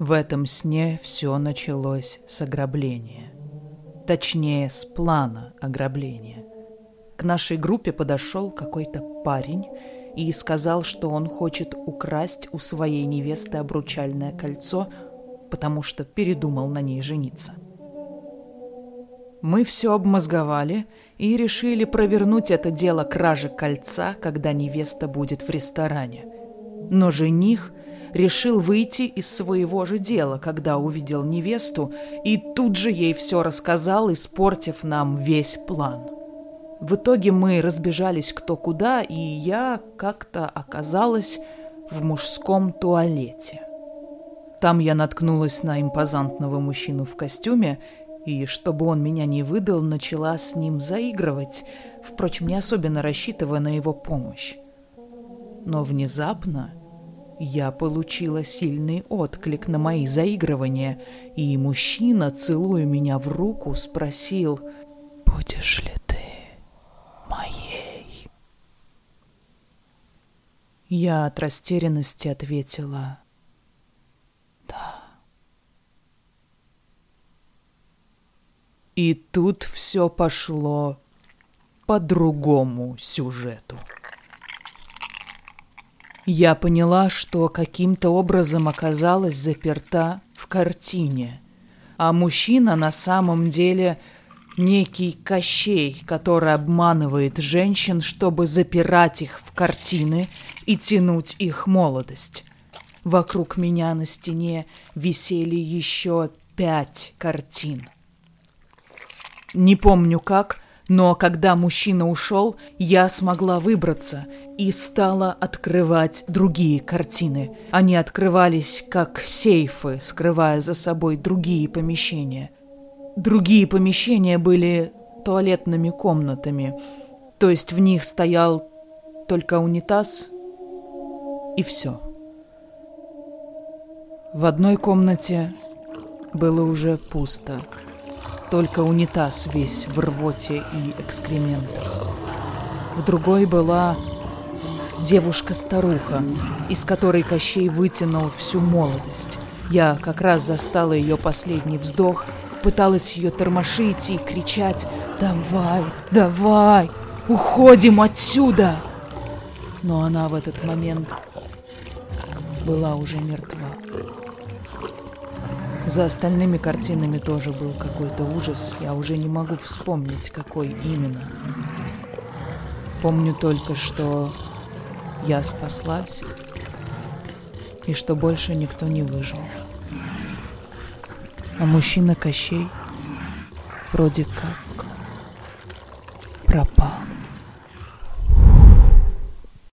В этом сне все началось с ограбления. Точнее, с плана ограбления. К нашей группе подошел какой-то парень и сказал, что он хочет украсть у своей невесты обручальное кольцо, потому что передумал на ней жениться. Мы все обмозговали и решили провернуть это дело кражи кольца, когда невеста будет в ресторане. Но жених решил выйти из своего же дела, когда увидел невесту, и тут же ей все рассказал, испортив нам весь план. В итоге мы разбежались кто куда, и я как-то оказалась в мужском туалете. Там я наткнулась на импозантного мужчину в костюме, и, чтобы он меня не выдал, начала с ним заигрывать, впрочем, не особенно рассчитывая на его помощь. Но внезапно я получила сильный отклик на мои заигрывания, и мужчина, целуя меня в руку, спросил «Будешь ли ты моей?» Я от растерянности ответила «Да». И тут все пошло по другому сюжету. Я поняла, что каким-то образом оказалась заперта в картине, а мужчина на самом деле некий Кощей, который обманывает женщин, чтобы запирать их в картины и тянуть их молодость. Вокруг меня на стене висели еще пять картин. Не помню как, но когда мужчина ушел, я смогла выбраться и стала открывать другие картины. Они открывались как сейфы, скрывая за собой другие помещения. Другие помещения были туалетными комнатами, то есть в них стоял только унитаз и все. В одной комнате было уже пусто – только унитаз весь в рвоте и экскрементах. В другой была девушка-старуха, из которой Кощей вытянул всю молодость. Я как раз застала ее последний вздох, пыталась ее тормошить и кричать «Давай, давай, уходим отсюда!» Но она в этот момент была уже мертва. За остальными картинами тоже был какой-то ужас. Я уже не могу вспомнить, какой именно. Помню только, что я спаслась и что больше никто не выжил. А мужчина Кощей вроде как пропал.